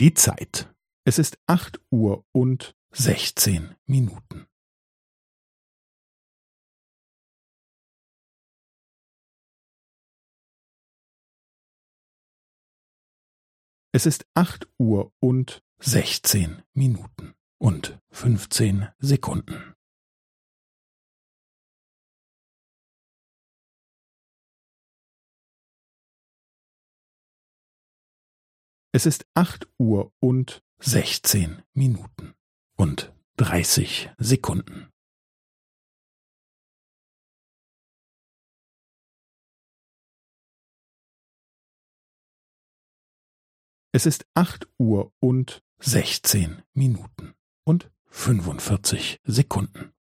Die Zeit. Es ist acht Uhr und sechzehn Minuten. Es ist acht Uhr und sechzehn Minuten und fünfzehn Sekunden. Es ist acht Uhr und sechzehn Minuten und dreißig Sekunden. Es ist acht Uhr und sechzehn Minuten und fünfundvierzig Sekunden.